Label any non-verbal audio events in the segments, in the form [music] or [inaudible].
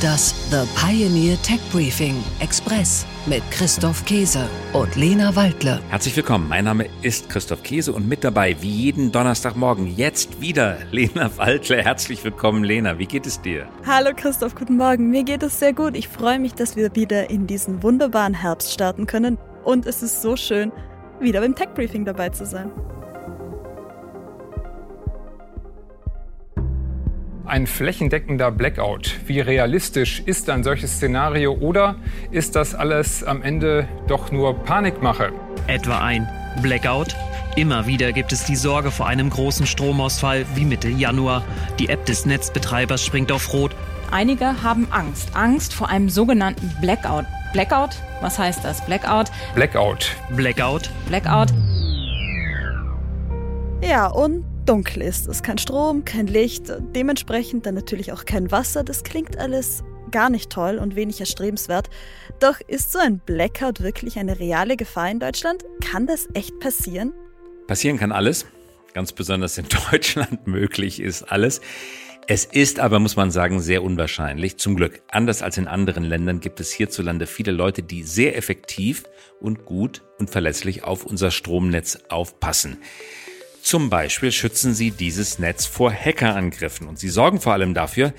Das The Pioneer Tech Briefing Express mit Christoph Käse und Lena Waldle. Herzlich willkommen, mein Name ist Christoph Käse und mit dabei, wie jeden Donnerstagmorgen, jetzt wieder Lena Waldle. Herzlich willkommen, Lena. Wie geht es dir? Hallo Christoph, guten Morgen. Mir geht es sehr gut. Ich freue mich, dass wir wieder in diesen wunderbaren Herbst starten können. Und es ist so schön, wieder beim Tech Briefing dabei zu sein. Ein flächendeckender Blackout. Wie realistisch ist ein solches Szenario oder ist das alles am Ende doch nur Panikmache? Etwa ein Blackout? Immer wieder gibt es die Sorge vor einem großen Stromausfall wie Mitte Januar. Die App des Netzbetreibers springt auf Rot. Einige haben Angst. Angst vor einem sogenannten Blackout. Blackout? Was heißt das? Blackout? Blackout. Blackout. Blackout. Ja, und dunkel ist es. Kein Strom, kein Licht, dementsprechend dann natürlich auch kein Wasser. Das klingt alles gar nicht toll und wenig erstrebenswert. Doch ist so ein Blackout wirklich eine reale Gefahr in Deutschland? Kann das echt passieren? Passieren kann alles. Ganz besonders in [laughs] Deutschland möglich ist alles. Es ist aber, muss man sagen, sehr unwahrscheinlich. Zum Glück. Anders als in anderen Ländern gibt es hierzulande viele Leute, die sehr effektiv und gut und verlässlich auf unser Stromnetz aufpassen. Zum Beispiel schützen sie dieses Netz vor Hackerangriffen und sie sorgen vor allem dafür,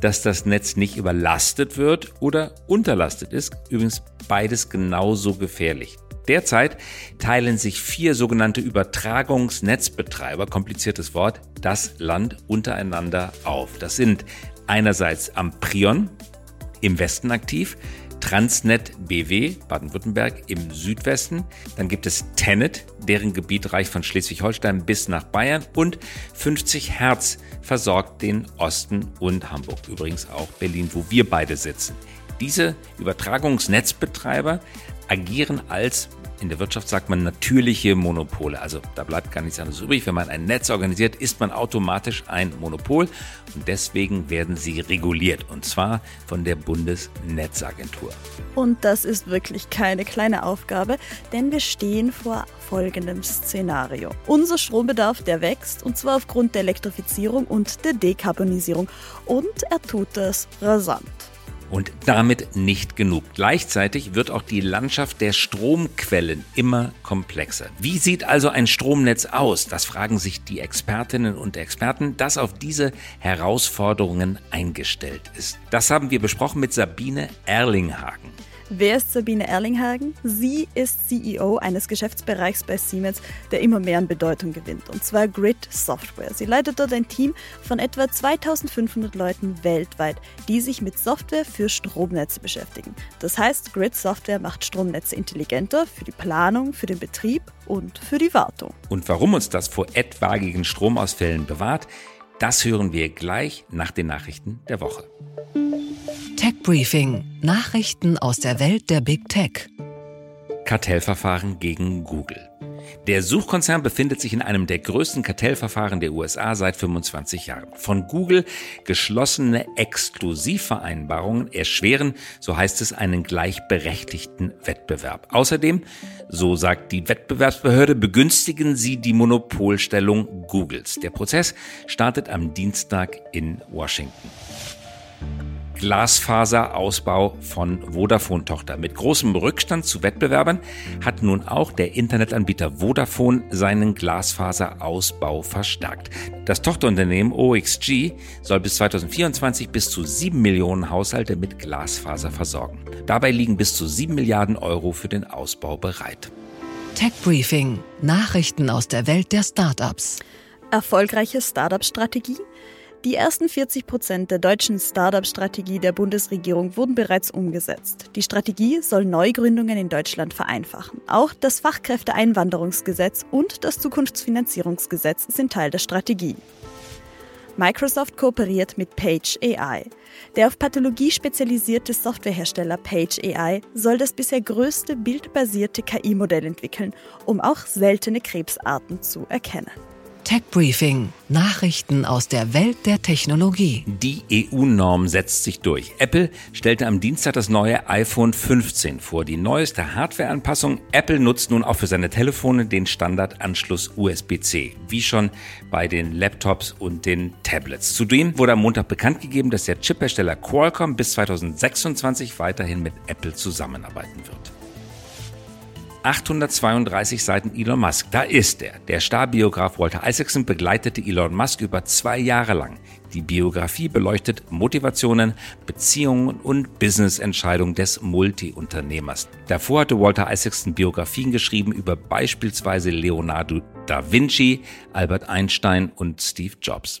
dass das Netz nicht überlastet wird oder unterlastet ist. Übrigens beides genauso gefährlich. Derzeit teilen sich vier sogenannte Übertragungsnetzbetreiber, kompliziertes Wort, das Land untereinander auf. Das sind einerseits Amprion im Westen aktiv, Transnet BW Baden-Württemberg im Südwesten. Dann gibt es Tenet, deren Gebiet reicht von Schleswig-Holstein bis nach Bayern. Und 50 Hertz versorgt den Osten und Hamburg. Übrigens auch Berlin, wo wir beide sitzen. Diese Übertragungsnetzbetreiber agieren als in der Wirtschaft sagt man natürliche Monopole. Also da bleibt gar nichts anderes übrig. Wenn man ein Netz organisiert, ist man automatisch ein Monopol und deswegen werden sie reguliert und zwar von der Bundesnetzagentur. Und das ist wirklich keine kleine Aufgabe, denn wir stehen vor folgendem Szenario. Unser Strombedarf, der wächst und zwar aufgrund der Elektrifizierung und der Dekarbonisierung und er tut das rasant. Und damit nicht genug. Gleichzeitig wird auch die Landschaft der Stromquellen immer komplexer. Wie sieht also ein Stromnetz aus? Das fragen sich die Expertinnen und Experten, das auf diese Herausforderungen eingestellt ist. Das haben wir besprochen mit Sabine Erlinghagen. Wer ist Sabine Erlinghagen? Sie ist CEO eines Geschäftsbereichs bei Siemens, der immer mehr an Bedeutung gewinnt, und zwar Grid Software. Sie leitet dort ein Team von etwa 2500 Leuten weltweit, die sich mit Software für Stromnetze beschäftigen. Das heißt, Grid Software macht Stromnetze intelligenter für die Planung, für den Betrieb und für die Wartung. Und warum uns das vor etwaigen Stromausfällen bewahrt, das hören wir gleich nach den Nachrichten der Woche. Tech Briefing. Nachrichten aus der Welt der Big Tech. Kartellverfahren gegen Google. Der Suchkonzern befindet sich in einem der größten Kartellverfahren der USA seit 25 Jahren. Von Google geschlossene Exklusivvereinbarungen erschweren, so heißt es, einen gleichberechtigten Wettbewerb. Außerdem, so sagt die Wettbewerbsbehörde, begünstigen sie die Monopolstellung Googles. Der Prozess startet am Dienstag in Washington. Glasfaserausbau von Vodafone-Tochter. Mit großem Rückstand zu Wettbewerbern hat nun auch der Internetanbieter Vodafone seinen Glasfaserausbau verstärkt. Das Tochterunternehmen OXG soll bis 2024 bis zu 7 Millionen Haushalte mit Glasfaser versorgen. Dabei liegen bis zu 7 Milliarden Euro für den Ausbau bereit. Tech Briefing. Nachrichten aus der Welt der Startups. Erfolgreiche Startup-Strategie? Die ersten 40 Prozent der deutschen Startup-Strategie der Bundesregierung wurden bereits umgesetzt. Die Strategie soll Neugründungen in Deutschland vereinfachen. Auch das Fachkräfteeinwanderungsgesetz und das Zukunftsfinanzierungsgesetz sind Teil der Strategie. Microsoft kooperiert mit Page AI. Der auf Pathologie spezialisierte Softwarehersteller Page AI soll das bisher größte bildbasierte KI-Modell entwickeln, um auch seltene Krebsarten zu erkennen. Tech Briefing. Nachrichten aus der Welt der Technologie. Die EU-Norm setzt sich durch. Apple stellte am Dienstag das neue iPhone 15 vor. Die neueste Hardware-Anpassung. Apple nutzt nun auch für seine Telefone den Standardanschluss USB-C, wie schon bei den Laptops und den Tablets. Zudem wurde am Montag bekannt gegeben, dass der Chiphersteller Qualcomm bis 2026 weiterhin mit Apple zusammenarbeiten wird. 832 Seiten Elon Musk. Da ist er. Der Starbiograf Walter Isaacson begleitete Elon Musk über zwei Jahre lang. Die Biografie beleuchtet Motivationen, Beziehungen und Businessentscheidungen des Multiunternehmers. Davor hatte Walter Isaacson Biografien geschrieben über beispielsweise Leonardo da Vinci, Albert Einstein und Steve Jobs.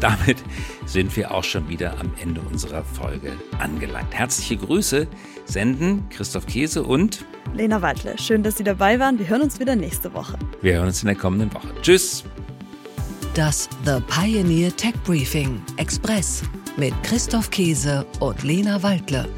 damit sind wir auch schon wieder am Ende unserer Folge angelangt. Herzliche Grüße senden Christoph Käse und Lena Waldle. Schön, dass Sie dabei waren. Wir hören uns wieder nächste Woche. Wir hören uns in der kommenden Woche. Tschüss. Das The Pioneer Tech Briefing Express mit Christoph Käse und Lena Waldle.